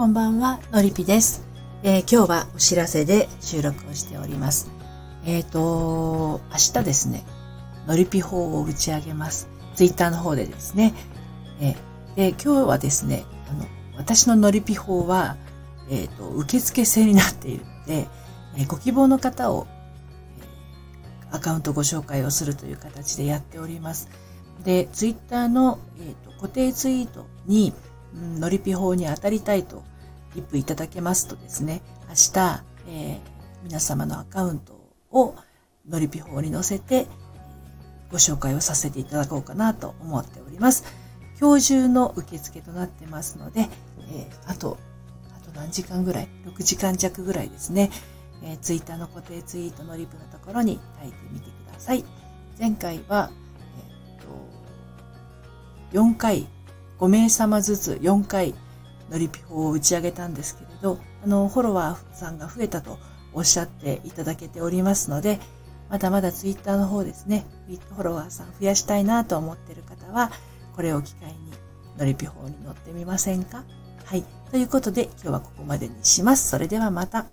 こんばんは、のりぴです、えー今日はお知らせで収録をしております。えっ、と、明日ですね、のりぴ法を打ち上げます。ツイッターの方でですね。えーで、今日はですね、あの、私ののりぴ法は、えっ、と、受付制になっているので、えご希望の方を、えアカウントご紹介をするという形でやっております。で、ツイッターの、えーと固定ツイートに、うん、のりぴ法に当たりたいとリプいただけますとですね、明日、えー皆様のアカウントをのりぴ法に載せて、ご紹介をさせていただこうかなと思っております。今日中の受付となってますので、えーあと、あと何時間ぐらい ?6 時間弱ぐらいですね。えー、ツイッターの固定ツイートのリプのところに書いてみてください。前回は、えーと4回、5名様ずつ4回のりぴ法を打ち上げたんですけれど、あの、フォロワーさんが増えたとおっしゃっていただけておりますので、まだまだツイッターの方ですね、フォロワーさん増やしたいなと思っている方は、これを機会にのりぴ法に乗ってみませんか？はい。ということで、今日はここまでにします。それではまた。